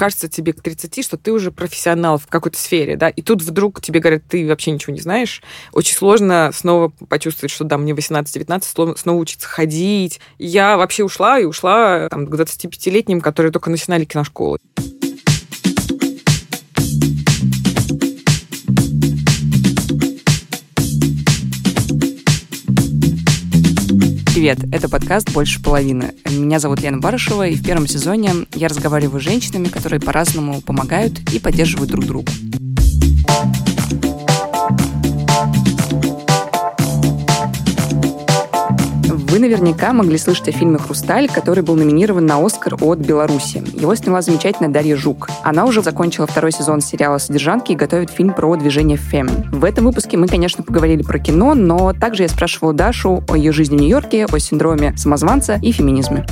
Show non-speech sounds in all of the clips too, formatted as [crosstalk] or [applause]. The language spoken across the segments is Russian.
кажется тебе к 30, что ты уже профессионал в какой-то сфере, да, и тут вдруг тебе говорят, ты вообще ничего не знаешь, очень сложно снова почувствовать, что да, мне 18-19, снова учиться ходить. Я вообще ушла и ушла там, к 25-летним, которые только начинали киношколу. Привет, это подкаст «Больше половины». Меня зовут Лена Барышева, и в первом сезоне я разговариваю с женщинами, которые по-разному помогают и поддерживают друг друга. Вы наверняка могли слышать о фильме «Хрусталь», который был номинирован на «Оскар» от Беларуси. Его сняла замечательная Дарья Жук. Она уже закончила второй сезон сериала «Содержанки» и готовит фильм про движение «Фем». В этом выпуске мы, конечно, поговорили про кино, но также я спрашивала Дашу о ее жизни в Нью-Йорке, о синдроме самозванца и феминизме.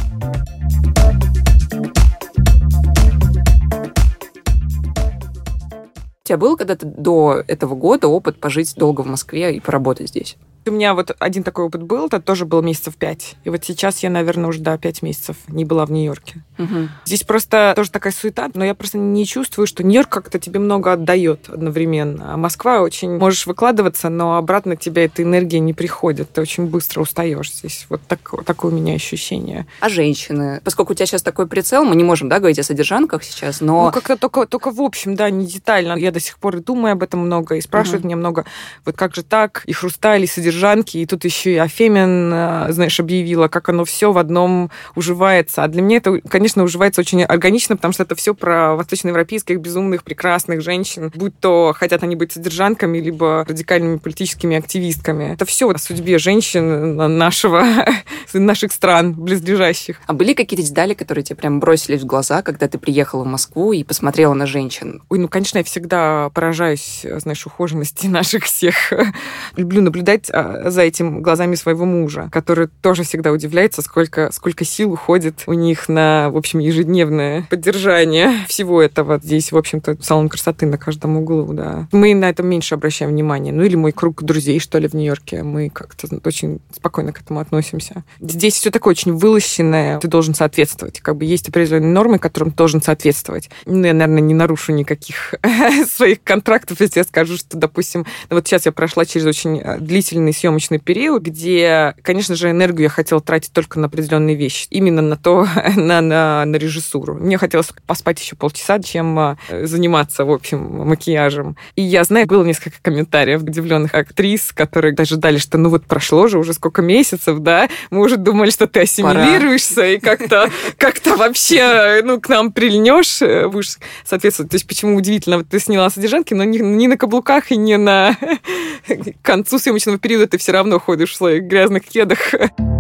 У тебя был когда-то до этого года опыт пожить долго в Москве и поработать здесь? У меня вот один такой опыт был, это тоже был месяцев пять. И вот сейчас я, наверное, уже, да, пять месяцев не была в Нью-Йорке. Угу. Здесь просто тоже такая суета, но я просто не чувствую, что Нью-Йорк как-то тебе много отдает одновременно. А Москва очень... Можешь выкладываться, но обратно тебе эта энергия не приходит. Ты очень быстро устаешь здесь. Вот так, такое у меня ощущение. А женщины? Поскольку у тебя сейчас такой прицел, мы не можем, да, говорить о содержанках сейчас, но... Ну, как-то только, только в общем, да, не детально. Я до сих пор и думаю об этом много, и спрашивают угу. меня много, вот как же так, и хрусталь, и содержание содержанки, и тут еще и Афемин, э, знаешь, объявила, как оно все в одном уживается. А для меня это, конечно, уживается очень органично, потому что это все про восточноевропейских безумных, прекрасных женщин, будь то хотят они быть содержанками, либо радикальными политическими активистками. Это все о судьбе женщин нашего, [laughs] наших стран близлежащих. А были какие-то детали, которые тебе прям бросились в глаза, когда ты приехала в Москву и посмотрела на женщин? Ой, ну, конечно, я всегда поражаюсь, знаешь, ухоженности [laughs] наших всех. [laughs] Люблю наблюдать за этим глазами своего мужа, который тоже всегда удивляется, сколько, сколько сил уходит у них на, в общем, ежедневное поддержание всего этого. Здесь, в общем-то, салон красоты на каждом углу, да. Мы на это меньше обращаем внимание. Ну или мой круг друзей, что ли, в Нью-Йорке. Мы как-то очень спокойно к этому относимся. Здесь все такое очень вылощенное. Ты должен соответствовать. Как бы есть определенные нормы, которым должен соответствовать. Ну, я, наверное, не нарушу никаких [laughs] своих контрактов, если я скажу, что, допустим, ну, вот сейчас я прошла через очень э, длительный съемочный период, где, конечно же, энергию я хотела тратить только на определенные вещи. Именно на то, [laughs] на, на, на режиссуру. Мне хотелось поспать еще полчаса, чем а, заниматься, в общем, макияжем. И я знаю, было несколько комментариев удивленных актрис, которые даже дали, что ну вот прошло же уже сколько месяцев, да, мы уже думали, что ты ассимилируешься Пора. и как-то [laughs] как вообще ну, к нам прильнешь, э, будешь соответствовать. То есть почему удивительно, ты сняла содержанки, но не, не на каблуках и не на [laughs] концу съемочного периода ты все равно ходишь в своих грязных кедах. [laughs]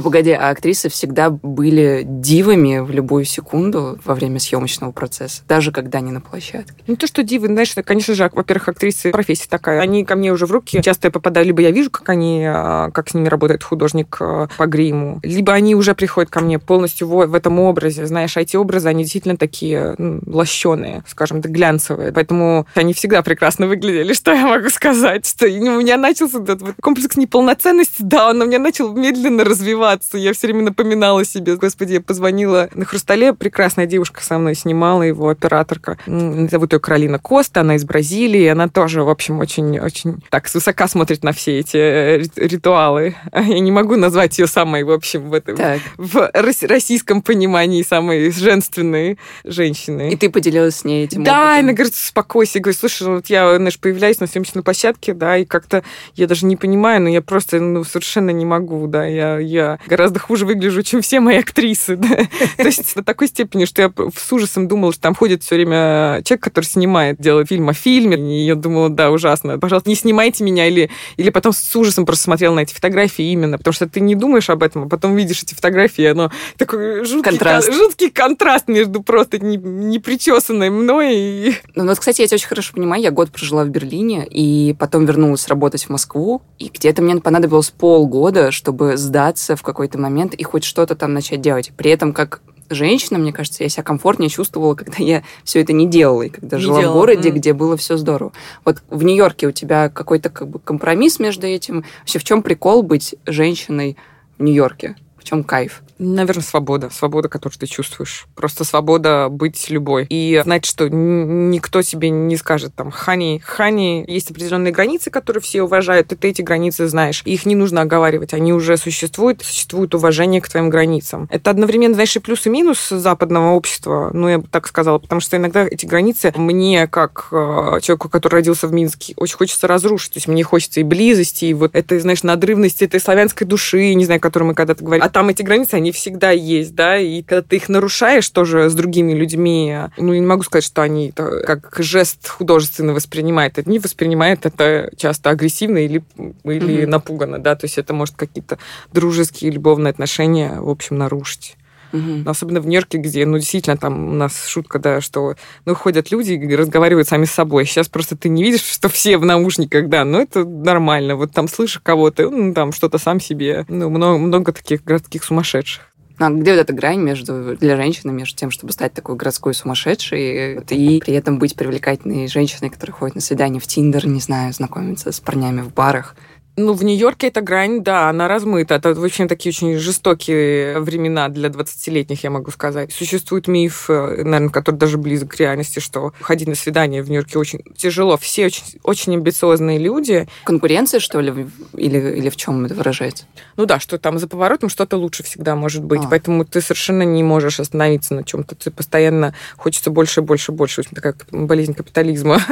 Ну, погоди, а актрисы всегда были дивами в любую секунду во время съемочного процесса, даже когда не на площадке. Ну, то, что дивы, знаешь, это, конечно же, во-первых, актрисы профессия такая. Они ко мне уже в руки. Часто я попадаю, либо я вижу, как они, а, как с ними работает художник а, по гриму, либо они уже приходят ко мне полностью в, в этом образе. Знаешь, а эти образы, они действительно такие ну, лощеные, скажем так, глянцевые. Поэтому они всегда прекрасно выглядели, что я могу сказать. Что у меня начался этот комплекс неполноценности, да, он у меня начал медленно развиваться развиваться. Я все время напоминала себе, господи, я позвонила на «Хрустале», прекрасная девушка со мной снимала его, операторка. Зовут ее Каролина Коста, она из Бразилии, она тоже, в общем, очень-очень так свысока смотрит на все эти э, ритуалы. [laughs] Я не могу назвать ее самой, в общем, в, этом, в российском понимании самой женственной женщиной. И ты поделилась с ней этим Да, опытом. она говорит, успокойся. Я говорю, слушай, ну вот я, знаешь, появляюсь на съемочной площадке, да, и как-то я даже не понимаю, но я просто ну, совершенно не могу, да, я, я гораздо хуже выгляжу, чем все мои актрисы. [laughs] То есть до такой степени, что я с ужасом думала, что там ходит все время человек, который снимает, делает фильм о фильме. И я думала, да, ужасно. Пожалуйста, не снимайте меня. Или, или потом с ужасом просто смотрела на эти фотографии именно, потому что ты не думаешь об этом, а потом видишь эти фотографии, оно такой жуткий контраст, жуткий контраст между просто не, не причесанной мной и... [laughs] Ну, вот, кстати, я тебя очень хорошо понимаю. Я год прожила в Берлине, и потом вернулась работать в Москву, и где-то мне понадобилось полгода, чтобы сдаться в какой-то момент и хоть что-то там начать делать. При этом, как женщина, мне кажется, я себя комфортнее чувствовала, когда я все это не делала, и когда не жила делала. в городе, mm. где было все здорово. Вот в Нью-Йорке у тебя какой-то как бы компромисс между этим. Вообще, в чем прикол быть женщиной в Нью-Йорке? В чем кайф? Наверное, свобода. Свобода, которую ты чувствуешь. Просто свобода быть любой. И знать, что никто тебе не скажет там «хани». «Хани» есть определенные границы, которые все уважают, и ты эти границы знаешь. их не нужно оговаривать. Они уже существуют, существует уважение к твоим границам. Это одновременно, знаешь, и плюс, и минус западного общества, ну, я бы так сказала, потому что иногда эти границы мне, как э, человеку, который родился в Минске, очень хочется разрушить. То есть мне хочется и близости, и вот этой, знаешь, надрывности этой славянской души, не знаю, о которой мы когда-то говорили. А там эти границы, они всегда есть, да, и когда ты их нарушаешь тоже с другими людьми, ну, не могу сказать, что они это как жест художественно воспринимают. Они воспринимают это часто агрессивно или, или mm-hmm. напуганно, да, то есть это может какие-то дружеские, любовные отношения, в общем, нарушить. Угу. Особенно в Нью-Йорке, где, ну, действительно, там у нас шутка, да, что, ну, ходят люди и разговаривают сами с собой. Сейчас просто ты не видишь, [laughs] что все в наушниках, да, ну, это нормально. Вот там слышишь кого-то, ну, там что-то сам себе. Ну, много, много таких городских сумасшедших. А где вот эта грань между для женщины, между тем, чтобы стать такой городской сумасшедшей, и при этом быть привлекательной женщиной, которая ходит на свидание в Тиндер, не знаю, знакомиться с парнями в барах? Ну, в Нью-Йорке эта грань, да, она размыта. Это вообще такие очень жестокие времена для 20-летних, я могу сказать. Существует миф, э, наверное, который даже близок к реальности, что ходить на свидание в Нью-Йорке очень тяжело. Все очень, очень амбициозные люди. Конкуренция, что ли, или, или в чем это выражается? Ну да, что там за поворотом что-то лучше всегда может быть. А. Поэтому ты совершенно не можешь остановиться на чем-то. Ты постоянно хочется больше, больше, больше. В общем, такая болезнь капитализма. [laughs]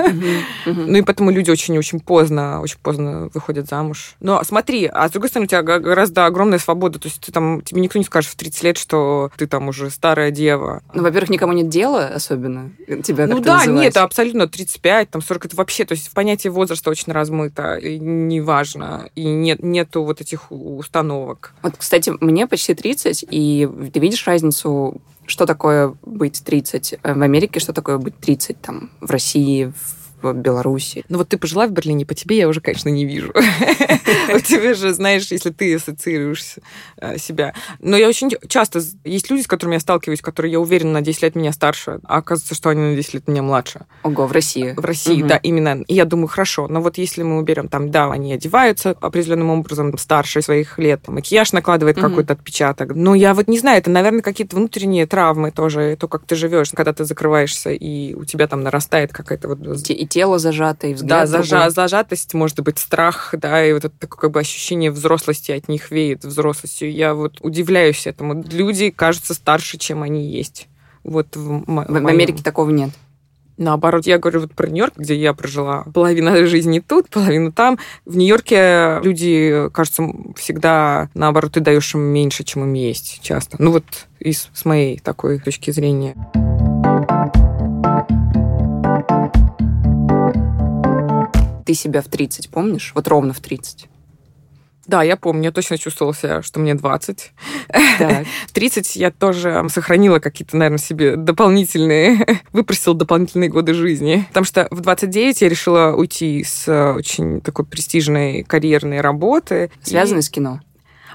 Ну и поэтому люди очень-очень поздно, очень поздно выходят замуж замуж. Но смотри, а с другой стороны, у тебя гораздо огромная свобода. То есть ты там, тебе никто не скажет в 30 лет, что ты там уже старая дева. Ну, во-первых, никому нет дела особенно. Тебя ну да, называть. нет, абсолютно 35, там 40, это вообще, то есть понятие возраста очень размыто, и неважно, и нет, нету вот этих установок. Вот, кстати, мне почти 30, и ты видишь разницу что такое быть 30 в Америке, что такое быть 30 там в России, в в Беларуси. Ну вот ты пожила в Берлине, по тебе я уже, конечно, не вижу. [laughs] У тебя же, знаешь, если ты ассоциируешь э, себя. Но я очень часто... Есть люди, с которыми я сталкиваюсь, которые, я уверена, на 10 лет меня старше, а оказывается, что они на 10 лет меня младше. Ого, в России? В России, да, именно. И я думаю, хорошо, но вот если мы уберем там, да, они одеваются определенным образом старше своих лет, макияж накладывает какой-то отпечаток. Но я вот не знаю, это, наверное, какие-то внутренние травмы тоже, то, как ты живешь, когда ты закрываешься, и у тебя там нарастает какая-то вот тело зажато, и взгляд Да, зажа, зажатость, может быть, страх, да, и вот это такое как бы ощущение взрослости от них веет взрослостью. Я вот удивляюсь этому. Люди кажутся старше, чем они есть. Вот в, в, в Америке такого нет. Наоборот, я говорю вот про Нью-Йорк, где я прожила половину жизни тут, половину там. В Нью-Йорке люди, кажется, всегда, наоборот, ты даешь им меньше, чем им есть часто. Ну вот из, с моей такой точки зрения. Ты себя в 30 помнишь? Вот ровно в 30. Да, я помню, я точно чувствовала себя, что мне 20. Так. [laughs] 30 я тоже сохранила какие-то, наверное, себе дополнительные, [laughs] выпросила дополнительные годы жизни. Потому что в 29 я решила уйти с очень такой престижной карьерной работы. Связанной и... с кино?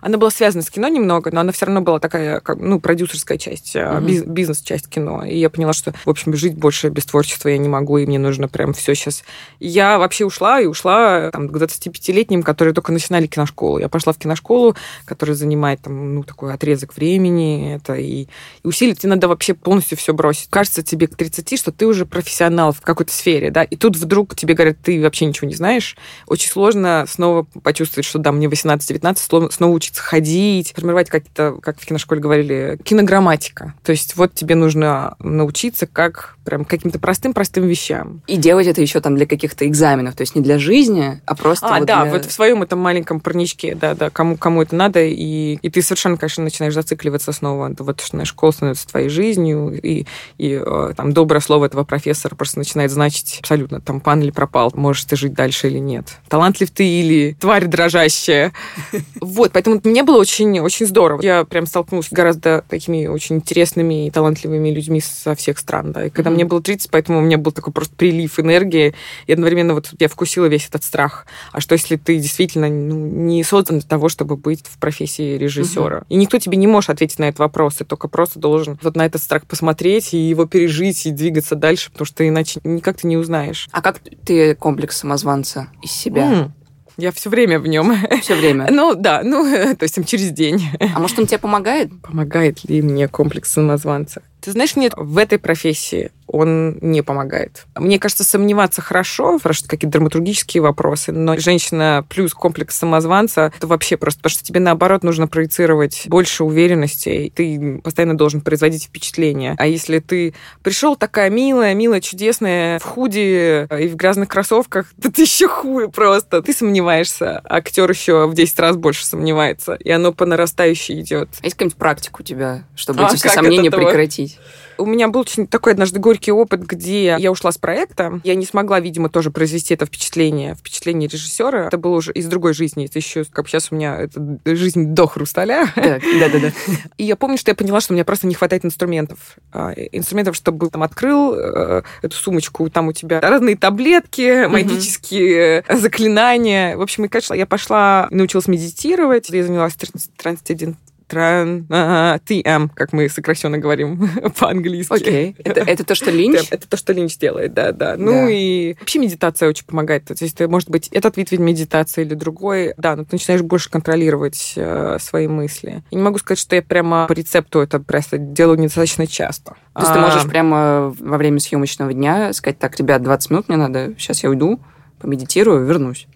Она была связана с кино немного, но она все равно была такая, как, ну, продюсерская часть, угу. бизнес-часть кино. И я поняла, что, в общем, жить больше без творчества я не могу, и мне нужно прям все сейчас. Я вообще ушла, и ушла там, к 25-летним, которые только начинали киношколу. Я пошла в киношколу, которая занимает там, ну, такой отрезок времени, это и, и усилить тебе надо вообще полностью все бросить. Кажется тебе к 30, что ты уже профессионал в какой-то сфере, да, и тут вдруг тебе говорят, ты вообще ничего не знаешь. Очень сложно снова почувствовать, что да, мне 18-19, снова учиться учиться ходить, формировать какие-то, как в киношколе говорили, кинограмматика. То есть вот тебе нужно научиться как прям каким-то простым-простым вещам. И делать это еще там для каких-то экзаменов, то есть не для жизни, а просто А, вот да, для... вот в своем этом маленьком парничке, да, да, кому, кому это надо, и, и ты совершенно, конечно, начинаешь зацикливаться снова. Вот что школа становится твоей жизнью, и, и э, там доброе слово этого профессора просто начинает значить абсолютно, там пан или пропал, можешь ты жить дальше или нет. Талантлив ты или тварь дрожащая. [laughs] Вот, поэтому мне было очень, очень здорово. Я прям столкнулась с гораздо такими очень интересными и талантливыми людьми со всех стран, да. И когда mm-hmm. мне было 30, поэтому у меня был такой просто прилив энергии, и одновременно вот я вкусила весь этот страх. А что, если ты действительно ну, не создан для того, чтобы быть в профессии режиссера? Mm-hmm. И никто тебе не может ответить на этот вопрос, ты только просто должен вот на этот страх посмотреть и его пережить, и двигаться дальше, потому что иначе никак ты не узнаешь. А как ты комплекс самозванца из себя? Mm. Я все время в нем. Все время. Ну, да, ну, [laughs] то есть через день. А может, он тебе помогает? Помогает ли мне комплекс самозванца? Ты знаешь, нет, в этой профессии он не помогает. Мне кажется, сомневаться хорошо, спрашивать какие-то драматургические вопросы, но женщина плюс комплекс самозванца, это вообще просто, потому что тебе, наоборот, нужно проецировать больше уверенности, и ты постоянно должен производить впечатление. А если ты пришел такая милая, милая, чудесная, в худи и в грязных кроссовках, то ты еще хуже просто. Ты сомневаешься, актер еще в 10 раз больше сомневается, и оно по нарастающей идет. А есть какая-нибудь практика у тебя, чтобы а эти все сомнения прекратить? У меня был такой однажды горький опыт, где я ушла с проекта. Я не смогла, видимо, тоже произвести это впечатление, впечатление режиссера. Это было уже из другой жизни. Это еще, как сейчас у меня это жизнь до хрусталя. Да, да, да. И я помню, что я поняла, что у меня просто не хватает инструментов. А, инструментов, чтобы там открыл э, эту сумочку, там у тебя разные таблетки, магические заклинания. В общем, и, конечно, я пошла, научилась медитировать. Я занялась 31 тран, TM, как мы сокращенно говорим [laughs] по-английски. Окей. Okay. Это, это то, что Линч? Это то, что Линч делает, да, да. Ну да. и вообще медитация очень помогает. То есть, может быть, этот вид медитации или другой, да, но ты начинаешь больше контролировать э, свои мысли. Я не могу сказать, что я прямо по рецепту это просто делаю недостаточно часто. То есть а... ты можешь прямо во время съемочного дня сказать, так, ребят, 20 минут мне надо, сейчас я уйду, помедитирую, вернусь.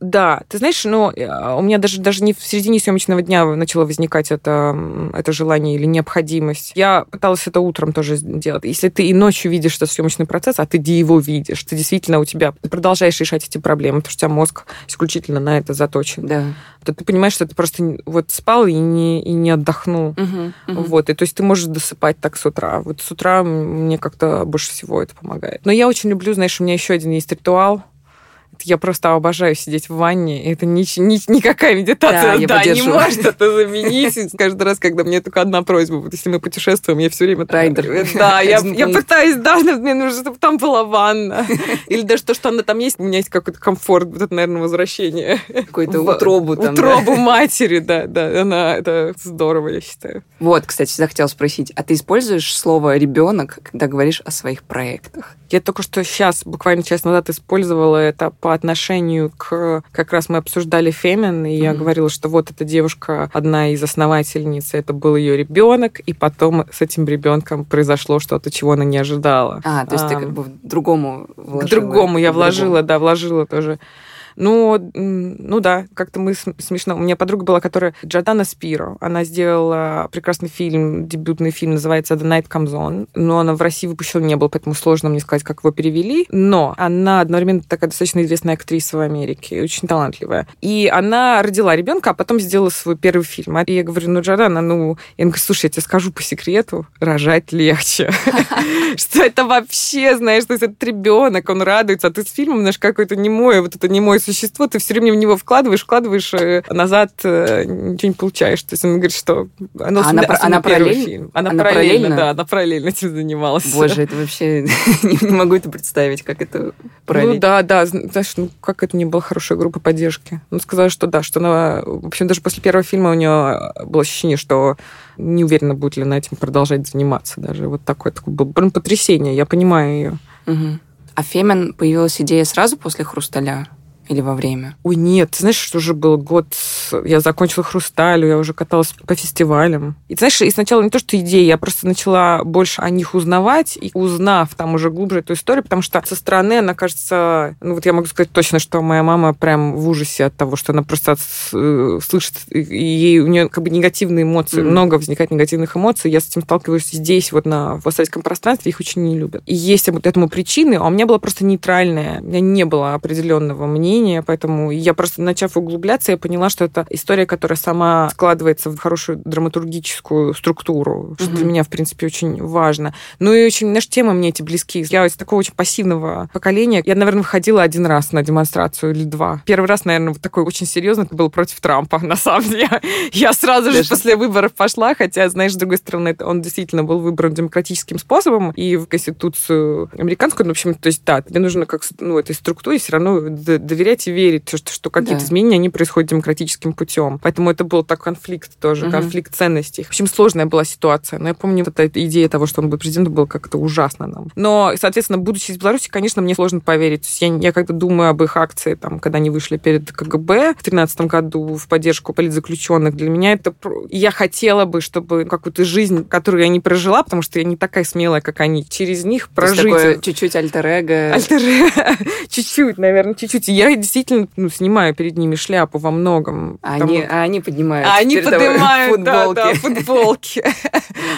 Да, ты знаешь, ну, у меня даже, даже не в середине съемочного дня начало возникать это, это желание или необходимость. Я пыталась это утром тоже сделать. Если ты и ночью видишь этот съемочный процесс, а ты где его видишь, ты действительно у тебя, ты продолжаешь решать эти проблемы, потому что у тебя мозг исключительно на это заточен. Да. То ты понимаешь, что ты просто вот спал и не, и не отдохнул. Угу, угу. Вот, и то есть ты можешь досыпать так с утра. Вот с утра мне как-то больше всего это помогает. Но я очень люблю, знаешь, у меня еще один есть ритуал, я просто обожаю сидеть в ванне. Это ни, ни, никакая медитация да, да не может это заменить. [laughs] Каждый раз, когда мне только одна просьба, вот если мы путешествуем, я все время... Райдер. Да, я, я пытаюсь, да, мне нужно, чтобы там была ванна. [laughs] Или даже то, что она там есть, у меня есть какой-то комфорт, вот это, наверное, возвращение. Какую-то [laughs] утробу там, Утробу матери, да, да. Она, это здорово, я считаю. Вот, кстати, всегда хотела спросить, а ты используешь слово «ребенок», когда говоришь о своих проектах? Я только что сейчас, буквально час назад, использовала это по отношению к... Как раз мы обсуждали Фемин, и mm-hmm. я говорила, что вот эта девушка, одна из основательниц, это был ее ребенок, и потом с этим ребенком произошло что-то, чего она не ожидала. А, то есть а, ты как бы другому вложила. К другому я вложила, да, вложила тоже. Ну, ну да, как-то мы смешно. У меня подруга была, которая Джордана Спиро. Она сделала прекрасный фильм, дебютный фильм, называется The Night Comes On. Но она в России выпущена не было, поэтому сложно мне сказать, как его перевели. Но она одновременно такая достаточно известная актриса в Америке, очень талантливая. И она родила ребенка, а потом сделала свой первый фильм. И я говорю, ну, Джордана, ну... Я говорю, слушай, я тебе скажу по секрету, рожать легче. [laughs] Что это вообще, знаешь, то есть этот ребенок, он радуется, а ты с фильмом, знаешь, какой-то немой, вот это немой существо, ты все время в него вкладываешь, вкладываешь, э, назад э, ничего не получаешь. То есть он говорит, что... Оно а она, она параллельно? Фильм. Она, она параллельно, параллельно, да, она параллельно этим занималась. Боже, это вообще... [laughs] не могу это представить, как это параллельно. Ну да, да, знаешь, ну как это не была хорошая группа поддержки. Ну, сказала, что да, что она... В общем, даже после первого фильма у нее было ощущение, что не уверена, будет ли она этим продолжать заниматься. Даже вот такое, такое было прям потрясение. Я понимаю ее. Угу. А Фемен появилась идея сразу после «Хрусталя»? Или во время? Ой, нет, ты знаешь, что уже был год, я закончила «Хрусталю», я уже каталась по фестивалям. И знаешь, и сначала не то, что идеи, я просто начала больше о них узнавать, и узнав там уже глубже эту историю, потому что со стороны она кажется, ну вот я могу сказать точно, что моя мама прям в ужасе от того, что она просто э, слышит, и ей, у нее как бы негативные эмоции, mm. много возникает негативных эмоций, я с этим сталкиваюсь здесь, вот на постсоветском пространстве, их очень не любят. И есть вот этому причины, а у меня было просто нейтральное, у меня не было определенного мнения, мнение, поэтому я просто, начав углубляться, я поняла, что это история, которая сама складывается в хорошую драматургическую структуру, что mm-hmm. для меня, в принципе, очень важно. Ну и очень, знаешь, темы мне эти близки. Я из такого очень пассивного поколения. Я, наверное, выходила один раз на демонстрацию или два. Первый раз, наверное, вот такой очень серьезный, это был против Трампа, [laughs] на самом деле. Я сразу же после выборов пошла, хотя, знаешь, с другой стороны, он действительно был выбран демократическим способом и в Конституцию американскую, ну, в общем, то есть, да, тебе нужно как, ну, этой структуре все равно доверять доверять и верить, что, что какие-то Да. изменения, они происходят демократическим путем. Поэтому это был так конфликт тоже, Мгм. конфликт ценностей. В общем, сложная была ситуация. Но я помню, вот эта идея того, что он будет президентом, была как-то ужасно нам. Но, соответственно, будучи из Беларуси, конечно, мне сложно поверить. То есть я, я когда думаю об их акции, там, когда они вышли перед КГБ в 2013 году в поддержку политзаключенных, для меня это... Я хотела бы, чтобы какую-то жизнь, которую я не прожила, потому что я не такая смелая, как они, через них прожить. чуть-чуть альтер-эго. Альтер- [laughs] чуть-чуть, наверное, чуть-чуть. Я действительно ну, снимаю перед ними шляпу во многом. А потому- они, а они поднимают. а они поднимают, да, футболки. да, футболки.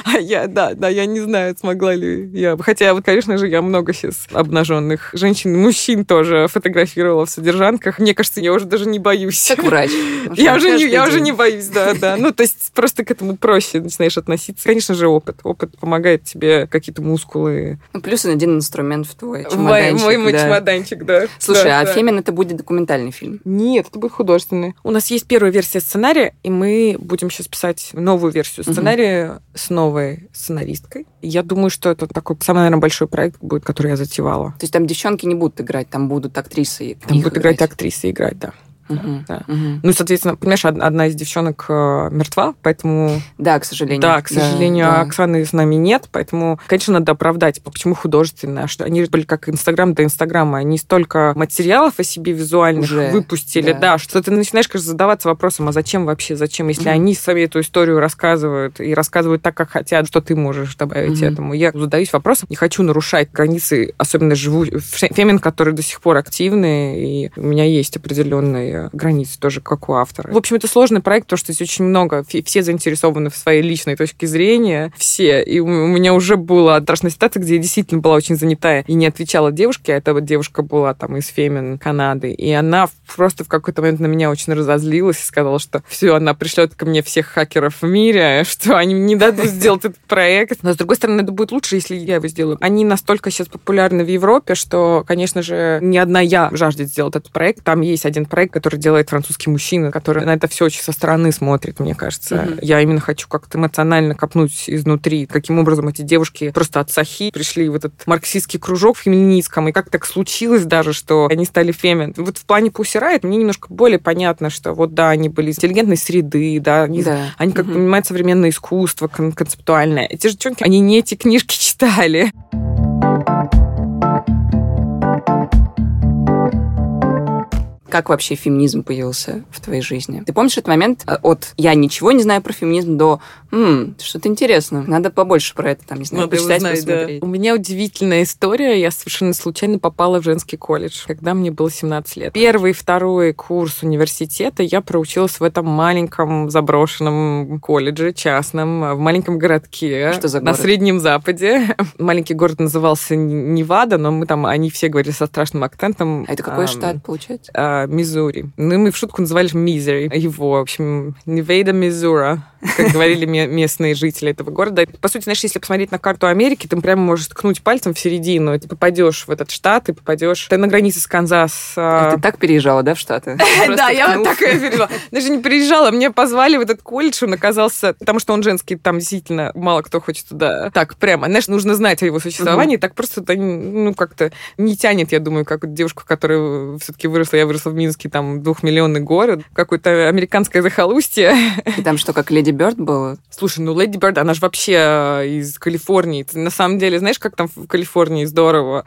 А я, да, да, я не знаю, смогла ли я. Хотя, вот, конечно же, я много сейчас обнаженных женщин мужчин тоже фотографировала в содержанках. Мне кажется, я уже даже не боюсь. Как врач. Я уже, не, я уже не боюсь, да, да. Ну, то есть просто к этому проще начинаешь относиться. Конечно же, опыт. Опыт помогает тебе какие-то мускулы. Ну, плюс один инструмент в твой чемоданчик. мой, мой да. чемоданчик, да. Слушай, Да, а да. Фемин это будет документальный фильм? Нет, это будет художественный. У нас есть первая версия сценария, и мы будем сейчас писать новую версию сценария с новой сценаристкой. Я думаю, что это такой самый, наверное, большой проект будет, который я затевала. То есть там девчонки не будут играть, там будут актрисы. Там будут играть актрисы, играть, да. Мгм, да. мгм. Ну, соответственно, понимаешь, од- одна из девчонок э, мертва, поэтому... Да, к сожалению. Да, к сожалению, да. Оксаны с нами нет, поэтому, конечно, надо оправдать, почему художественная, что они были как Инстаграм до Инстаграма, они столько материалов о себе визуальных Уже, выпустили, да. да. что ты начинаешь, конечно, задаваться вопросом, а зачем вообще, зачем, если Мгм. они сами эту историю рассказывают и рассказывают так, как хотят, что ты можешь добавить Мгм. этому. Я задаюсь вопросом, не хочу нарушать границы, особенно живу фемин, которые до сих пор активны, и у меня есть определенные границы тоже, как у автора. В общем, это сложный проект, потому что здесь очень много, все заинтересованы в своей личной точке зрения, все. И у меня уже была страшная ситуация, где я действительно была очень занятая и не отвечала девушке, а эта вот девушка была там из Фемин Канады, и она просто в какой-то момент на меня очень разозлилась и сказала, что все, она пришлет ко мне всех хакеров в мире, [laughs] что они не дадут сделать этот проект. Но, с другой стороны, это будет лучше, если я его сделаю. Они настолько сейчас популярны в Европе, что, конечно же, не одна я жаждет сделать этот проект. Там есть один проект, который делает французский мужчина, который на это все очень со стороны смотрит, мне кажется. Мгм. Я именно хочу как-то эмоционально копнуть изнутри, каким образом эти девушки просто от Сахи пришли в этот марксистский кружок феминистском, и как так случилось даже, что они стали фемин. Вот в плане Riot мне немножко более понятно, что вот да, они были из интеллигентной среды, да, они, Да. они как Мгм. понимают современное искусство, кон- концептуальное. Эти девчонки, они не эти книжки [laughs] читали. Как вообще феминизм появился в твоей жизни? Ты помнишь этот момент э, от «я ничего не знаю про феминизм» до «М, что-то интересно, надо побольше про это, там, не знаю, Надо почитать, знать, да. посмотреть». У меня удивительная история. Я совершенно случайно попала в женский колледж, когда мне было 17 лет. Первый и второй курс университета я проучилась в этом маленьком заброшенном колледже частном, в маленьком городке Что за на город? Среднем Западе. [laughs] Маленький город назывался Невада, но мы там, они все говорили со страшным акцентом. А это какой штат, получается? Миссури. Ну, мы в шутку называли Мизери его. В общем, Невейда, Мизура, как говорили ме- местные жители этого города. По сути, знаешь, если посмотреть на карту Америки, ты прямо можешь ткнуть пальцем в середину, и ты попадешь в этот штат, и попадешь... Ты на границе с Канзас. а, Ты так переезжала, да, в Штаты? [laughs] да, я вот так и пережила. Даже не приезжала, мне позвали в этот колледж, он оказался, потому что он женский, там действительно мало кто хочет туда. Так, прямо, знаешь, нужно знать о его существовании, так просто это, ну, как-то не тянет, я думаю, как девушку, которая все-таки выросла, я выросла в Минске, там, двухмиллионный город, какое-то американское захолустье. И там что, как Леди Бёрд было? Слушай, ну, Леди Бёрд, она же вообще э, из Калифорнии. Ты на самом деле, знаешь, как там в Калифорнии здорово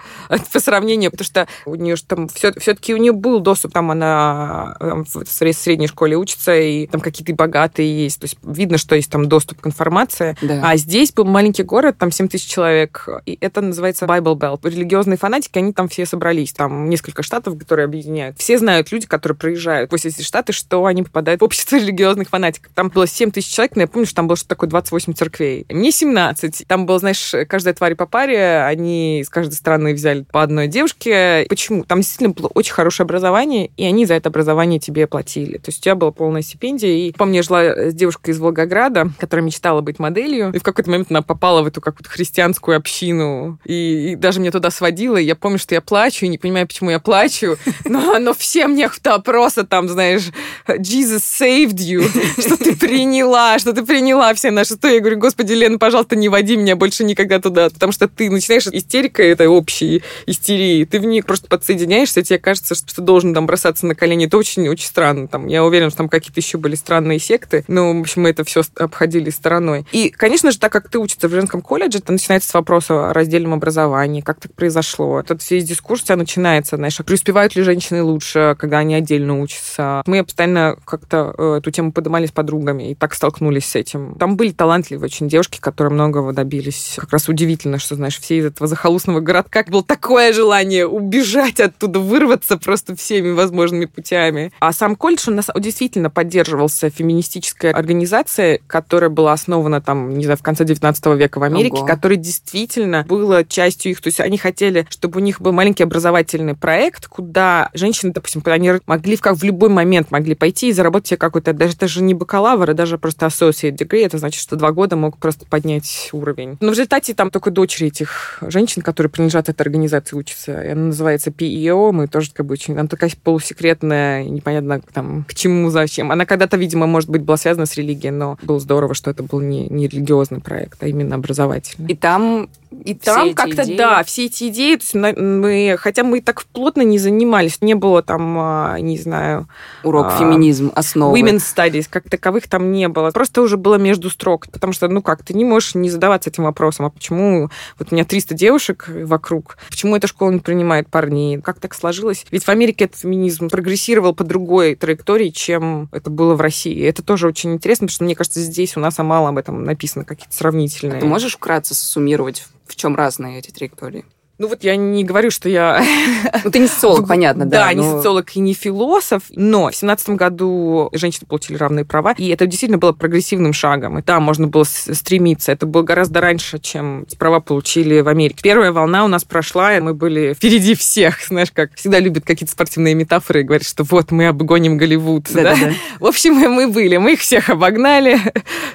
по сравнению, потому что у нее же там все, все-таки у нее был доступ, там она э, там, в сре- средней школе учится, и там какие-то богатые есть. То есть видно, что есть там доступ к информации. Да. А здесь был маленький город, там 7 тысяч человек, и это называется Bible Belt. Религиозные фанатики, они там все собрались. Там несколько штатов, которые объединяют. Все знают люди, которые проезжают в эти штаты, что они попадают в общество [laughs] религиозных фанатиков. Там было 7 тысяч человек, но я помню, что там было что-то такое 28 церквей. Мне 17. Там было, знаешь, каждая тварь по паре, они из каждой страны взяли по одной девушке. Почему? Там действительно было очень хорошее образование, и они за это образование тебе платили. То есть у тебя была полная стипендия. И помню, я жила с девушкой из Волгограда, которая мечтала быть моделью, и в какой-то момент она попала в эту какую-то христианскую общину, и, и даже меня туда сводила, и я помню, что я плачу, и не понимаю, почему я плачу, [laughs] но, но все мне опроса там, знаешь, Jesus saved you, [laughs] что ты приняла что ты приняла все наши истории. Я говорю, господи, Лена, пожалуйста, не води меня больше никогда туда, потому что ты начинаешь истерика этой общей истерии, ты в ней просто подсоединяешься, тебе кажется, что ты должен там бросаться на колени. Это очень-очень странно. Там, я уверена, что там какие-то еще были странные секты, но, в общем, мы это все обходили стороной. И, конечно же, так как ты учишься в женском колледже, это начинается с вопроса о раздельном образовании, как так произошло. Этот весь дискурс у тебя начинается, знаешь, а преуспевают ли женщины лучше, когда они отдельно учатся. Мы постоянно как-то э, эту тему поднимали с подругами и так столкнулись с этим. Там были талантливые очень девушки, которые многого добились. Как раз удивительно, что, знаешь, все из этого захолустного городка было такое желание убежать оттуда, вырваться просто всеми возможными путями. А сам колледж, он действительно поддерживался феминистической организацией, которая была основана там, не знаю, в конце 19 века в Америке, Ого. которая действительно была частью их. То есть они хотели, чтобы у них был маленький образовательный проект, куда женщины, допустим, они могли в, как в любой момент могли пойти и заработать себе какой-то, даже даже не бакалавр, а даже просто associate degree. Это значит, что два года мог просто поднять уровень. Но в результате там только дочери этих женщин, которые принадлежат этой организации, учатся. И она называется PEO. Мы тоже как бы очень... Она такая полусекретная, непонятно там к чему, зачем. Она когда-то, видимо, может быть, была связана с религией, но было здорово, что это был не, не религиозный проект, а именно образовательный. И там и там как-то, да, все эти идеи, то есть мы, хотя мы так плотно не занимались, не было там, а, не знаю... Урок а, феминизм, основы. Women's studies, как таковых там не было. Просто уже было между строк, потому что, ну как, ты не можешь не задаваться этим вопросом, а почему вот у меня 300 девушек вокруг, почему эта школа не принимает парней, как так сложилось? Ведь в Америке этот феминизм прогрессировал по другой траектории, чем это было в России. Это тоже очень интересно, потому что, мне кажется, здесь у нас мало об этом написано, какие-то сравнительные. А ты можешь вкратце суммировать в чем разные эти траектории? Ну вот я не говорю, что я... [laughs] Ну ты не социолог, понятно, да. Да, не социолог и не философ, но в семнадцатом году женщины получили равные права, и это действительно было прогрессивным шагом, и там можно было стремиться. Это было гораздо раньше, чем права получили в Америке. Первая волна у нас прошла, и мы были впереди всех, [laughs] знаешь, как всегда любят какие-то спортивные метафоры и говорят, что вот мы обгоним Голливуд. Да, да? Да, да. В общем, [laughs] мы были, мы их всех обогнали,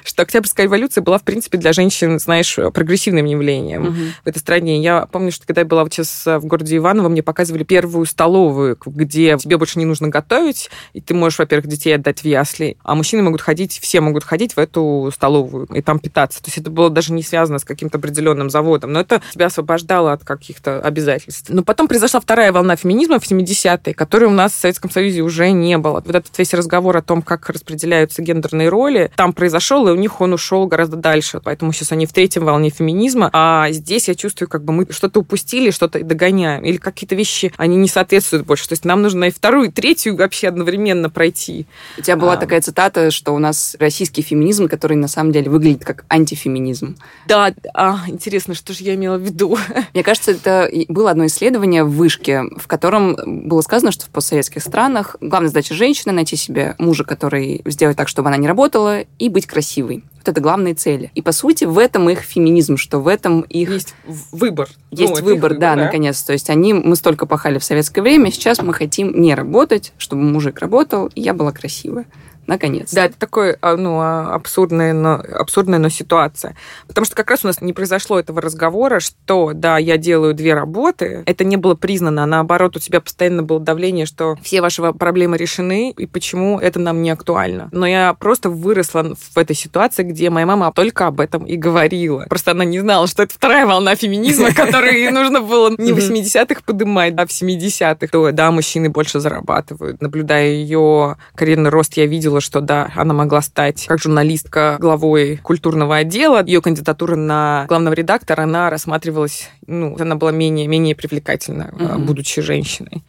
что Октябрьская революция была, в принципе, для женщин, знаешь, прогрессивным явлением угу. в этой стране. Я помню, что когда я была сейчас в городе Иваново, мне показывали первую столовую, где тебе больше не нужно готовить, и ты можешь, во-первых, детей отдать в ясли, а мужчины могут ходить, все могут ходить в эту столовую и там питаться. То есть это было даже не связано с каким-то определенным заводом, но это тебя освобождало от каких-то обязательств. Но потом произошла вторая волна феминизма в 70-е, которой у нас в Советском Союзе уже не было. Вот этот весь разговор о том, как распределяются гендерные роли, там произошел, и у них он ушел гораздо дальше. Поэтому сейчас они в третьем волне феминизма, а здесь я чувствую, как бы мы что-то упустили упустили, что-то догоняем, или какие-то вещи, они не соответствуют больше. То есть нам нужно и вторую, и третью вообще одновременно пройти. У тебя была а... такая цитата, что у нас российский феминизм, который на самом деле выглядит как антифеминизм. Да, а, интересно, что же я имела в виду? [laughs] Мне кажется, это было одно исследование в Вышке, в котором было сказано, что в постсоветских странах главная задача женщины найти себе мужа, который сделает так, чтобы она не работала, и быть красивой. Вот это главные цели. И, по сути, в этом их феминизм, что в этом их... Есть выбор. Есть ну, выбор, да, да, наконец. То есть они... Мы столько пахали в советское время, сейчас мы хотим не работать, чтобы мужик работал, и я была красивая наконец. Да, это такой, а, ну, а, абсурдная, но, абсурдная, но ситуация. Потому что как раз у нас не произошло этого разговора, что, да, я делаю две работы, это не было признано, а наоборот, у тебя постоянно было давление, что все ваши проблемы решены, и почему это нам не актуально. Но я просто выросла в этой ситуации, где моя мама только об этом и говорила. Просто она не знала, что это вторая волна феминизма, которую нужно было [laughs] не в 80-х поднимать, а в 70-х. То, да, мужчины больше зарабатывают. Наблюдая ее карьерный рост, я видела, видела, что да, она могла стать как журналистка главой культурного отдела. Ее кандидатура на главного редактора, она рассматривалась, ну, она была менее, менее привлекательна, mm-hmm. будучи женщиной.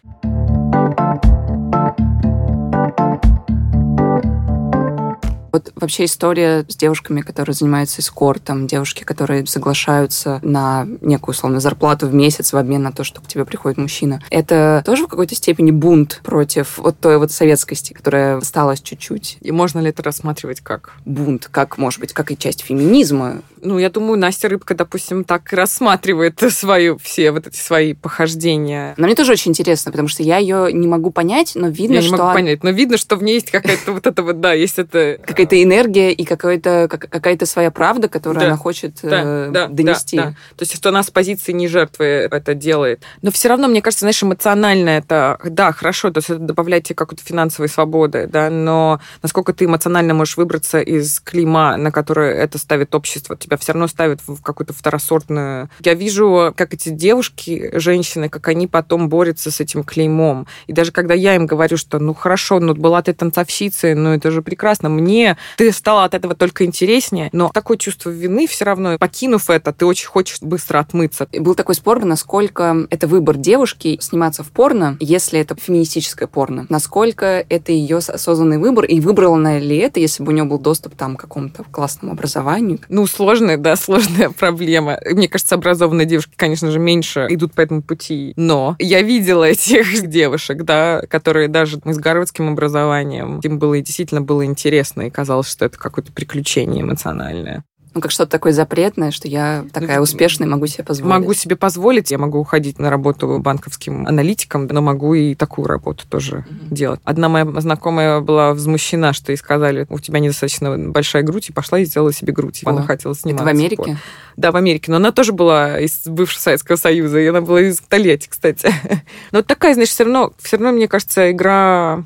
Вот вообще история с девушками, которые занимаются эскортом, девушки, которые соглашаются на некую, условно, зарплату в месяц в обмен на то, что к тебе приходит мужчина. Это тоже в какой-то степени бунт против вот той вот советскости, которая осталась чуть-чуть. И можно ли это рассматривать как? Бунт, как, может быть, как и часть феминизма. Ну, я думаю, Настя Рыбка, допустим, так и рассматривает свою, все вот эти свои похождения. Но мне тоже очень интересно, потому что я ее не могу понять, но видно, я что... не могу понять, но видно, что в ней есть какая-то вот это вот, да, есть это... Какая-то энергия и какая-то как- какая-то своя правда, которую Да. она хочет Да, э, да, донести. да, да. То есть, что она с позиции не жертвы это делает. Но все равно, мне кажется, знаешь, эмоционально это, да, хорошо, то есть это добавляет тебе какой-то финансовой свободы, да, но насколько ты эмоционально можешь выбраться из клейма, на которое это ставит общество, тебя все равно ставит в какую-то второсортную... Я вижу, как эти девушки, женщины, как они потом борются с этим клеймом. И даже когда я им говорю, что, ну, хорошо, ну, была ты танцовщицей, ну, это же прекрасно, мне ты стала от этого только интереснее, но такое чувство вины все равно, покинув это, ты очень хочешь быстро отмыться. И Был такой спор, насколько это выбор девушки сниматься в порно, если это феминистическое порно. Насколько это ее осознанный выбор, и выбрала она ли это, если бы у нее был доступ там, к какому-то классному образованию. Ну, сложная, да, сложная проблема. Мне кажется, образованные девушки, конечно же, меньше идут по этому пути. Но я видела [laughs] этих девушек, да, которые даже с гарвардским образованием, им было и действительно было интересно, и казалось, что это какое-то приключение эмоциональное. Ну, как что-то такое запретное, что я такая Ну, успешная, могу себе позволить. Могу себе позволить, я могу уходить на работу банковским аналитиком, но могу и такую работу тоже Мгм. делать. Одна моя знакомая была возмущена, что ей сказали, у тебя недостаточно большая грудь, и пошла и сделала себе грудь. О, Она хотела Это сниматься. в Америке? Да, в Америке. Но она тоже была из бывшего Советского Союза, и она была из Тольятти, кстати. [laughs] Но такая, знаешь, все равно, все равно, мне кажется, игра,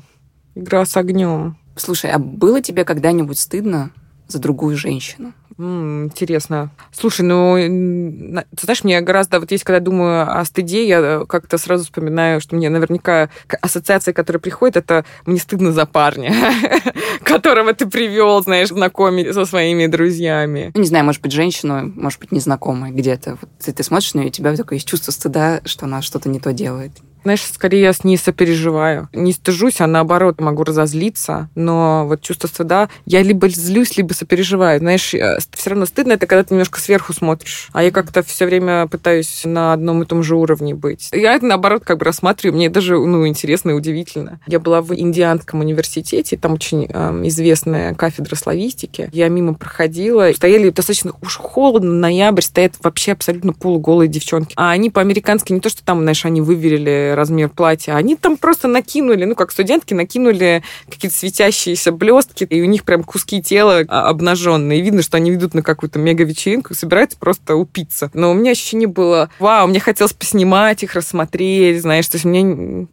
игра с огнем. Слушай, а было тебе когда-нибудь стыдно за другую женщину? М, интересно. Слушай, ну, ты знаешь, мне гораздо, вот есть, когда думаю о стыде, я э, как-то сразу вспоминаю, что мне наверняка ассоциация, которая приходит, это мне стыдно за парня, [laughs] которого ты привел, знаешь, знакомить со своими друзьями. Не знаю, может быть, женщину, может быть, незнакомой где-то. Вот ты, ты смотришь на нее, у тебя такое есть чувство стыда, что она что-то не то делает. Знаешь, скорее я с ней сопереживаю. Не стыжусь, а наоборот могу разозлиться, но вот чувство стыда, я либо злюсь, либо сопереживаю. Знаешь, все равно стыдно, это когда ты немножко сверху смотришь, а я как-то все время пытаюсь на одном и том же уровне быть. Я это, наоборот, как бы рассматриваю, мне даже, ну, интересно и удивительно. Я была в Индианском университете, там очень эм, известная кафедра славистики. Я мимо проходила, стояли достаточно уж холодно, ноябрь, стоят вообще абсолютно полуголые девчонки. А они по-американски не то, что там, знаешь, они выверили размер платья, они там просто накинули, ну, как студентки, накинули какие-то светящиеся блестки, и у них прям куски тела а, обнаженные. И видно, что они ведут на какую-то мега-вечеринку и собираются просто упиться. Но у меня ощущение было, вау, мне хотелось поснимать их, рассмотреть, знаешь, то есть мне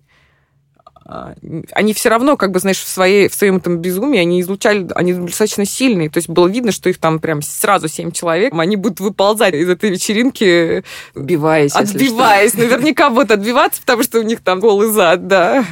они все равно, как бы, знаешь, в, своей, в своем этом безумии, они излучали, они достаточно сильные. То есть было видно, что их там прям сразу семь человек, они будут выползать из этой вечеринки, Отбиваясь, отбиваясь. Наверняка будут отбиваться, потому что у них там голый зад, да.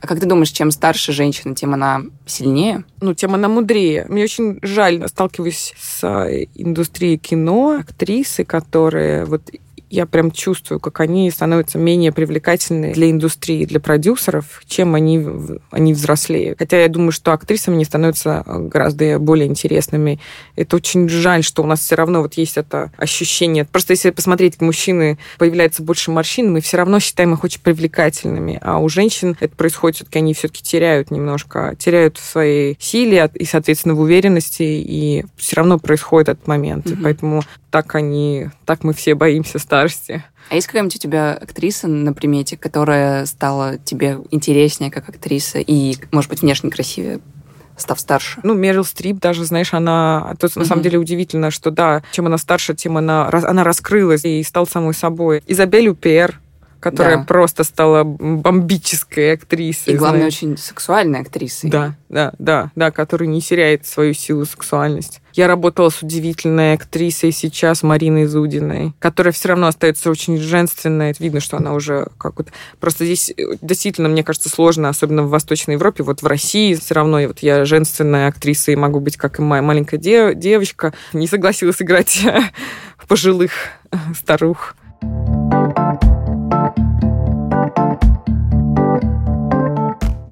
А как ты думаешь, чем старше женщина, тем она сильнее? Ну, тем она мудрее. Мне очень жаль, сталкиваюсь с э, индустрией кино, актрисы, которые вот я прям чувствую, как они становятся менее привлекательны для индустрии, для продюсеров, чем они, они взрослеют. Хотя я думаю, что актрисами они становятся гораздо более интересными. Это очень жаль, что у нас все равно вот есть это ощущение. Просто если посмотреть, мужчины появляется больше морщин, мы все равно считаем их очень привлекательными. А у женщин это происходит все-таки, они все-таки теряют немножко, теряют в своей силе и, соответственно, в уверенности, и все равно происходит этот момент. И поэтому так они, так мы все боимся старости. А есть какая-нибудь у тебя актриса на примете, которая стала тебе интереснее как актриса и, может быть, внешне красивее? став старше. Ну, Мерил Стрип даже, знаешь, она... На mm-hmm. самом деле удивительно, что да, чем она старше, тем она, она раскрылась и стала самой собой. Изабель Упер, которая да. просто стала бомбической актрисой. И, главное, знаешь. очень сексуальной актрисой. Да, да, да, да, которая не теряет свою силу сексуальность. Я работала с удивительной актрисой сейчас, Мариной Зудиной, которая все равно остается очень женственной. Видно, что она уже как вот... Просто здесь действительно, мне кажется, сложно, особенно в Восточной Европе. Вот в России все равно вот я женственная актриса и могу быть как и моя маленькая дев- девочка. Не согласилась играть [laughs] пожилых старух.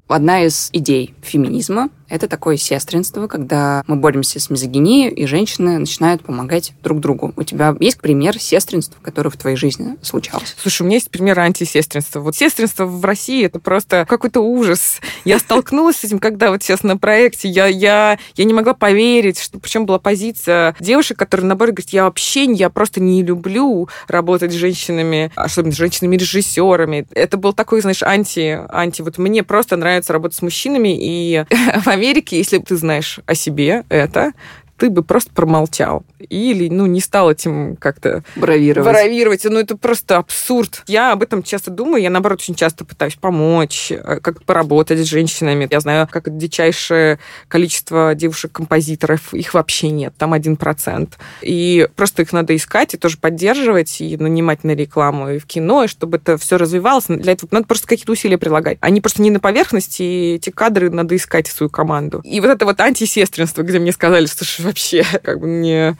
Одна из идей феминизма Это такое сестринство, когда мы боремся с мизогинией, и женщины начинают помогать друг другу. У тебя есть пример сестринства, который в твоей жизни случался? Слушай, у меня есть пример антисестринства. Вот сестринство в России это просто какой-то ужас. Я столкнулась с этим, когда вот сейчас на проекте я, я, я не могла поверить, что причем была позиция девушек, которые наоборот говорят, я вообще я просто не люблю работать с женщинами, особенно с женщинами-режиссерами. Это был такой, знаешь, анти, анти. Вот мне просто нравится работать с мужчинами, и [laughs] Америке, если ты знаешь о себе это, ты бы просто промолчал. Или, ну, не стал этим как-то... Бравировать. Бравировать. Ну, это просто абсурд. Я об этом часто думаю. Я, наоборот, очень часто пытаюсь помочь, э, как поработать с женщинами. Я знаю, как дичайшее количество девушек-композиторов. Их вообще нет. Там один процент. И просто их надо искать и тоже поддерживать, и нанимать на рекламу, и в кино, и чтобы это все развивалось. Для этого надо просто какие-то усилия прилагать. Они просто не на поверхности, и эти кадры надо искать в свою команду. И вот это вот антисестринство, где мне сказали, что вообще как бы мне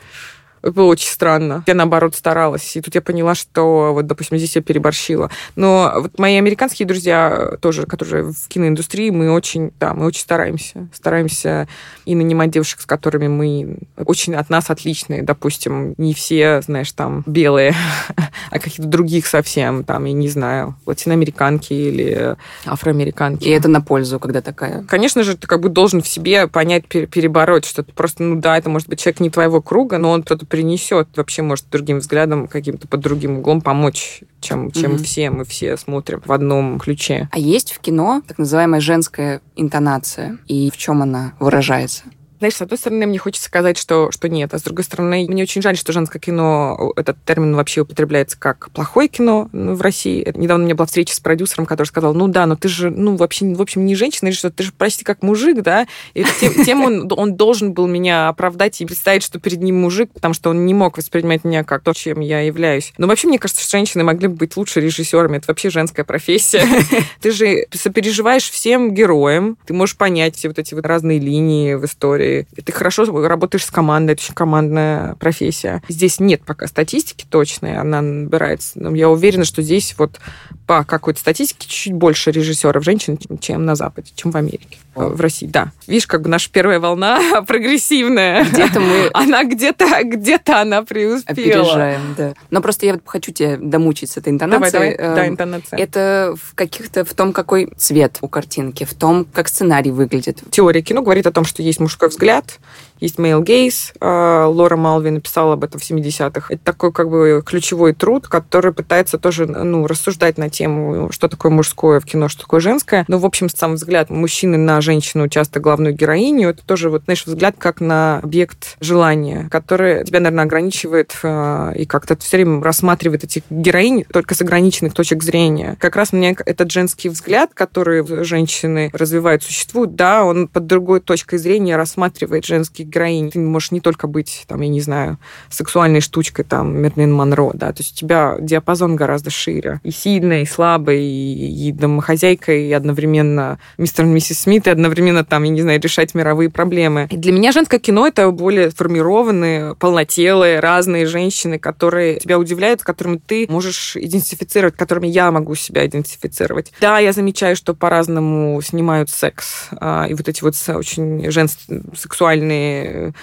это было очень странно. Я, наоборот, старалась. И тут я поняла, что, вот, допустим, здесь я переборщила. Но вот мои американские друзья тоже, которые в киноиндустрии, мы очень, да, мы очень стараемся. Стараемся и нанимать девушек, с которыми мы очень от нас отличные. Допустим, не все, знаешь, там, белые, [laughs] а какие-то других совсем, там, я не знаю, латиноамериканки или афроамериканки. И это на пользу, когда такая? Конечно же, ты как бы должен в себе понять, перебороть, что ты просто, ну да, это может быть человек не твоего круга, но он кто-то принесет, вообще может другим взглядом, каким-то под другим углом помочь, чем, чем mm-hmm. все мы все смотрим в одном ключе. А есть в кино так называемая женская интонация, и в чем она выражается? Знаешь, с одной стороны, мне хочется сказать, что, что нет, а с другой стороны, мне очень жаль, что женское кино, этот термин вообще употребляется как плохое кино ну, в России. Недавно у меня была встреча с продюсером, который сказал, ну да, но ты же, ну, вообще, в общем, не женщина, или что, ты же почти как мужик, да? И тем, тем он, [laughs] он должен был меня оправдать и представить, что перед ним мужик, потому что он не мог воспринимать меня как то, чем я являюсь. Но вообще, мне кажется, что женщины могли бы быть лучше режиссерами. Это вообще женская профессия. [laughs] Ты же сопереживаешь всем героям, ты можешь понять все вот эти вот разные линии в истории, Ты хорошо работаешь с командой, это очень командная профессия. Здесь нет пока статистики точной, она набирается. Но я уверена, что здесь вот по какой-то статистике чуть больше режиссеров женщин, чем на Западе, чем в Америке. В России, да. Видишь, как бы наша первая волна [laughs] прогрессивная. Где-то мы... [laughs] Она где-то, где-то она преуспела. Опережаем, да. Но просто я хочу тебя домучить с этой интонацией. Давай, давай. Да, эм, интонация. Это в каких-то, в том, какой цвет у картинки, в том, как сценарий выглядит. Теория кино говорит о том, что есть мужской взгляд, есть male gaze. А, Лора Малви написала об этом в 70-х. Это такой как бы ключевой труд, который пытается тоже ну, рассуждать на тему, что такое мужское в кино, что такое женское. Но, в общем, сам взгляд мужчины на женщину, часто главную героиню, это тоже, вот, знаешь, взгляд как на объект желания, который тебя, наверное, ограничивает а, и как-то все время рассматривает этих героинь только с ограниченных точек зрения. Как раз мне этот женский взгляд, который женщины развивают, существует, да, он под другой точкой зрения рассматривает женский героинь. Ты можешь не только быть, там, я не знаю, сексуальной штучкой, там, Мерлин Монро, да, то есть у тебя диапазон гораздо шире. И сильная, и слабая, и, и домохозяйка, и одновременно мистер и миссис Смит, и одновременно, там, я не знаю, решать мировые проблемы. И для меня женское кино — это более сформированные, полнотелые, разные женщины, которые тебя удивляют, которыми ты можешь идентифицировать, которыми я могу себя идентифицировать. Да, я замечаю, что по-разному снимают секс. А, и вот эти вот очень женские, сексуальные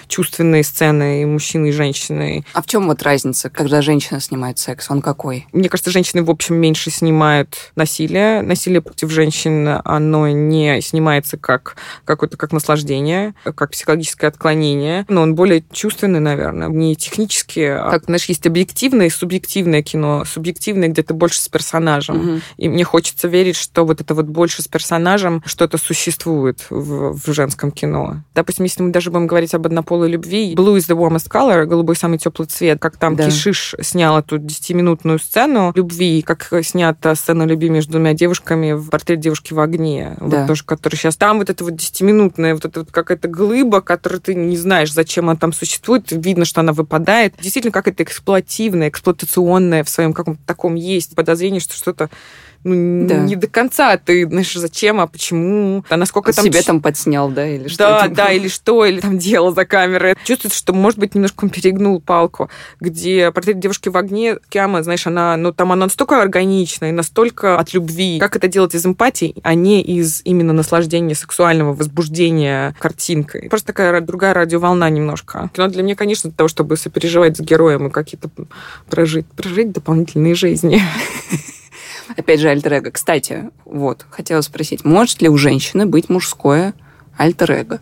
чувственные сцены и мужчины, и женщины. А в чем вот разница, когда женщина снимает секс? Он какой? Мне кажется, женщины, в общем, меньше снимают насилие. Насилие против женщин, оно не снимается как какое-то как наслаждение, как психологическое отклонение. Но он более чувственный, наверное, не технически. А, как, знаешь, есть объективное и субъективное кино. Субъективное где-то больше с персонажем. Угу. И мне хочется верить, что вот это вот больше с персонажем что-то существует в, в женском кино. Допустим, если мы даже будем говорить об однополой любви. Blue is the warmest color, голубой самый теплый цвет, как там да. Кишиш снял эту десятиминутную сцену любви, как снята сцена любви между двумя девушками в портрет девушки в огне. Да. Вот тоже, который сейчас там вот это вот десятиминутная, вот эта вот какая-то глыба, которую ты не знаешь, зачем она там существует, видно, что она выпадает. Действительно, как это эксплуативное, эксплуатационное в своем каком-то таком есть подозрение, что что-то ну, да. не до конца. Ты, знаешь, зачем, а почему, а насколько там... Себе там подснял, да, или что? Да, да, или что, или там делал за камерой. Чувствуется, что, может быть, немножко он перегнул палку, где портрет девушки в огне, Киама, знаешь, она, ну, там она настолько органичная и настолько от любви. Как это делать из эмпатии, а не из именно наслаждения сексуального возбуждения картинкой. Просто такая другая радиоволна немножко. Кино для меня, конечно, для того, чтобы сопереживать с героем и какие-то прожить, прожить дополнительные жизни. [laughs] Опять же, альтер-эго. Кстати, вот, хотела спросить, может ли у женщины быть мужское альтер-эго?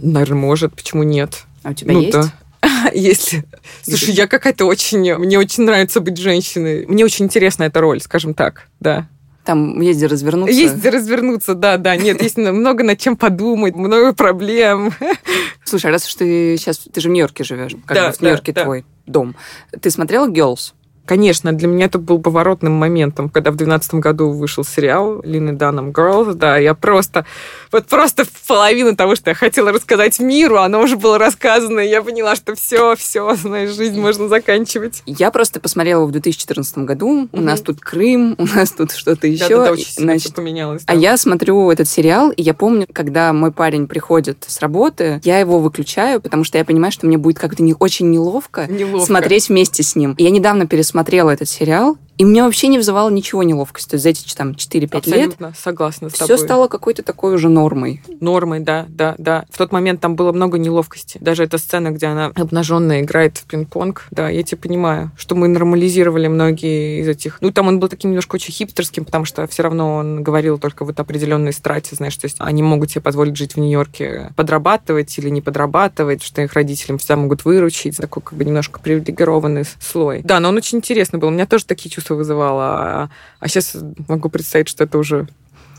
Наверное, может. Почему нет? А у тебя ну, есть? Да. [laughs] Если... Слушай, я какая-то очень... Мне очень нравится быть женщиной. Мне очень интересна эта роль, скажем так, да. Там есть где развернуться. Есть где развернуться, да, да. Нет, есть много над чем подумать, много проблем. [laughs] Слушай, а раз уж ты сейчас... Ты же в Нью-Йорке живешь. Как да, в Нью-Йорке да, твой да. дом. Ты смотрела «Girls»? Конечно, для меня это был поворотным моментом, когда в 2012 году вышел сериал Лины Данном Girls. Да, я просто, вот просто половину того, что я хотела рассказать миру, оно уже было рассказано, и я поняла, что все, все, знаешь, жизнь можно заканчивать. Я просто посмотрела в 2014 году. У нас тут Крым, у нас тут что-то еще. Да, да, очень Значит, поменялось. А да. А я смотрю этот сериал, и я помню, когда мой парень приходит с работы, я его выключаю, потому что я понимаю, что мне будет как-то не очень неловко, неловко. смотреть вместе с ним. И я недавно пересмотрела смотрела этот сериал, и мне вообще не вызывало ничего неловкости. За эти там 4-5 лет согласна с тобой. Все стало какой-то такой уже нормой. Нормой, да, да, да. В тот момент там было много неловкости. Даже эта сцена, где она обнаженная играет в пинг-понг. Да, я тебя понимаю, что мы нормализировали многие из этих... Ну, там он был таким немножко очень хипстерским, потому что все равно он говорил только вот определенной страте, знаешь, то есть они могут себе позволить жить в Нью-Йорке, подрабатывать или не подрабатывать, что их родителям всегда могут выручить. Такой как бы немножко привилегированный слой. Да, но он очень интересный был. У меня тоже такие чувства вызывало. А, а сейчас могу представить, что это уже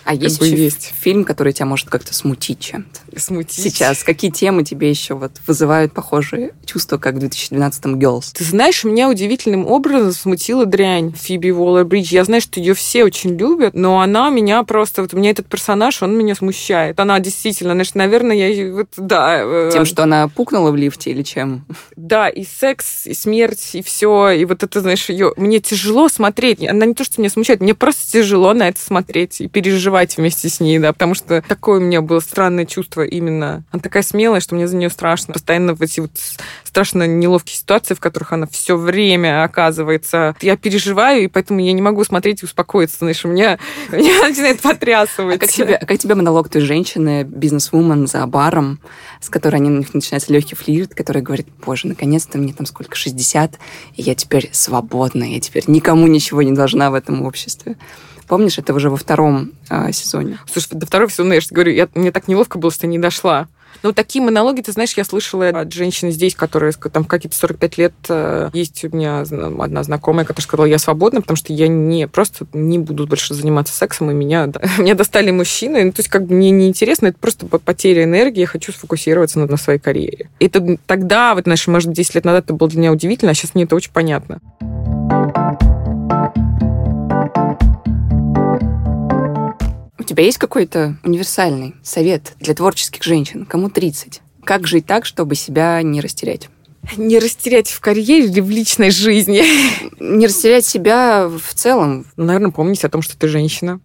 а есть еще есть. фильм, который тебя может как-то смутить чем-то? Смутить? Сейчас. Какие темы тебе еще вот вызывают похожие чувства, как в 2012-м Girls? Ты знаешь, меня удивительным образом смутила дрянь Фиби Уоллер-Бридж. Я знаю, что ее все очень любят, но она меня просто... Вот у меня этот персонаж, он меня смущает. Она действительно, значит, наверное, я... Вот, да. Э, Тем, что она пукнула в лифте или чем? Да, и секс, и смерть, и все. И вот это, знаешь, ее... Мне тяжело смотреть. Она не то, что меня смущает, мне просто тяжело на это смотреть и переживать переживать вместе с ней, да, потому что такое у меня было странное чувство именно. Она такая смелая, что мне за нее страшно. Постоянно в эти вот страшно неловкие ситуации, в которых она все время оказывается. Я переживаю, и поэтому я не могу смотреть и успокоиться. Знаешь, у меня, [laughs] меня начинает потрясывать. А как тебе, а как тебе монолог той женщины, бизнес-вумен за баром, с которой они, у них начинается легкий флирт, который говорит, боже, наконец-то мне там сколько, 60, и я теперь свободна, я теперь никому ничего не должна в этом обществе. Помнишь, это уже во втором э, сезоне? Слушай, до второго сезона, я же говорю, я, мне так неловко было, что не дошла. Ну, такие монологи, ты знаешь, я слышала от женщины здесь, которая там какие-то 45 лет э, есть у меня одна знакомая, которая сказала, я свободна, потому что я не просто не буду больше заниматься сексом, и меня, да, [laughs] меня достали мужчины. Ну, то есть, как бы мне неинтересно, это просто потеря энергии, я хочу сфокусироваться на, на своей карьере. И это тогда, вот, знаешь, может, 10 лет назад это было для меня удивительно, а сейчас мне это очень понятно. Тебя есть какой-то универсальный совет для творческих женщин, кому 30? Как жить так, чтобы себя не растерять? Не растерять в карьере или в личной жизни? Не растерять себя в целом. Ну, наверное, помнить о том, что ты женщина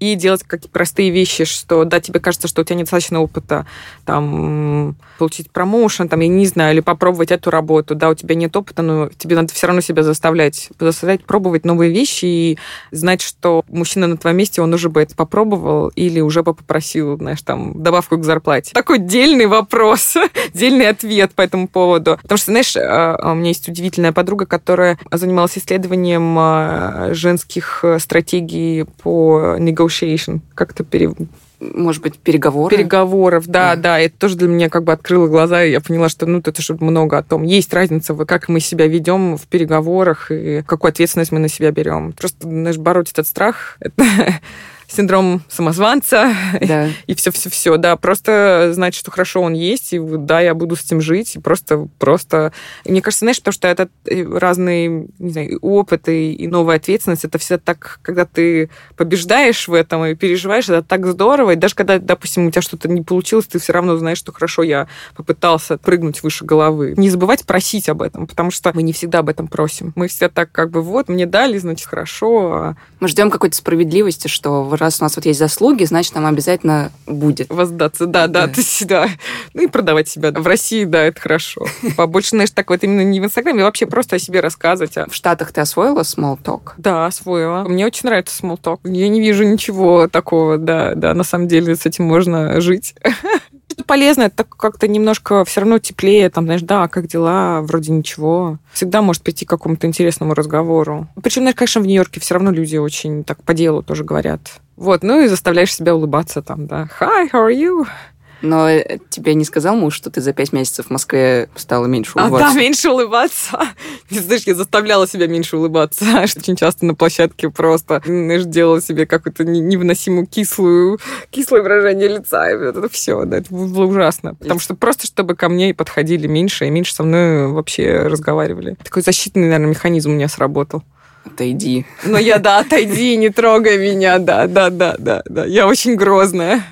и делать какие простые вещи, что, да, тебе кажется, что у тебя недостаточно опыта, там, получить промоушен, там, я не знаю, или попробовать эту работу, да, у тебя нет опыта, но тебе надо все равно себя заставлять, заставлять пробовать новые вещи и знать, что мужчина на твоем месте, он уже бы это попробовал или уже бы попросил, знаешь, там, добавку к зарплате. Такой дельный вопрос, [laughs] дельный ответ по этому поводу. Потому что, знаешь, а, а у меня есть удивительная подруга, которая занималась исследованием а, женских э, стратегий по negotiation, как-то пере... Может быть, переговоры? Переговоров, да, да, да. Это тоже для меня как бы открыло глаза, и я поняла, что ну, это же много о том. Есть разница, как мы себя ведем в переговорах, и какую ответственность мы на себя берем. Просто, знаешь, бороть этот страх, это [laughs] синдром самозванца [laughs] Да. и все-все-все. Да, просто знать, что хорошо он есть, и да, я буду с этим жить, и просто, просто... Мне кажется, знаешь, то, что это э, разные, не знаю, опыт и, новая ответственность, это всегда так, когда ты побеждаешь в этом и переживаешь, это так здорово. И даже когда, допустим, у тебя что-то не получилось, ты все равно знаешь, что хорошо, я попытался прыгнуть выше головы. Не забывать просить об этом, потому что мы не всегда об этом просим. Мы всегда так как бы, вот, мне дали, значит, хорошо, а Мы ждем какой-то справедливости, что раз у нас вот есть заслуги, значит, нам обязательно будет. воздаться. Да, да, Да. ты себя. Ну и продавать себя. В России, да, это хорошо. Побольше, знаешь, так вот именно не в Инстаграме, а вообще просто о себе рассказывать. а В Штатах ты освоила small talk? Да, освоила. Мне очень нравится small talk. Я не вижу ничего такого, да, да, на самом деле с этим можно жить. Это полезно, это как-то немножко все равно теплее, там, знаешь, да, как дела, вроде ничего. Всегда может прийти к какому-то интересному разговору. Причем, знаешь, конечно, в Нью-Йорке все равно люди очень так по делу тоже говорят. Вот, ну и заставляешь себя улыбаться там, да. Hi, how are you? Но э, тебе не сказал муж, что ты за пять месяцев в Москве стала меньше А, улыбаться? да, меньше улыбаться. [laughs] И, Знаешь, я заставляла себя меньше улыбаться. [laughs] Очень часто на площадке просто, знаешь, делала себе какую-то не- невыносимую кислую, кислое выражение лица. И это все, да, это было ужасно. Потому что просто, чтобы ко мне подходили меньше, и меньше со мной вообще разговаривали. Такой защитный, наверное, механизм у меня сработал. Отойди. Но я, да, отойди, не трогай меня, да, да, да, да, да. Я очень грозная.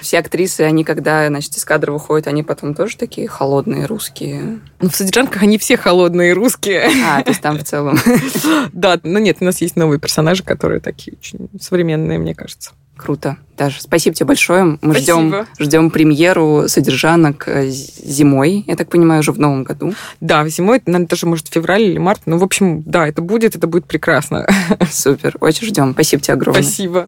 Все актрисы, они когда, значит, из кадра выходят, они потом тоже такие холодные русские. Ну, в содержанках они все холодные русские. А, то есть там в целом. [laughs] Да, но нет, у нас есть новые персонажи, которые такие очень современные, мне кажется. Круто. Даже спасибо тебе большое. Мы Спасибо. ждем, ждем премьеру содержанок э, зимой, я так понимаю, уже в новом году. Да, зимой, наверное, даже, может, февраль или март. Ну, в общем, да, это будет, это будет прекрасно. Супер. Очень ждем. Спасибо тебе огромное. Спасибо.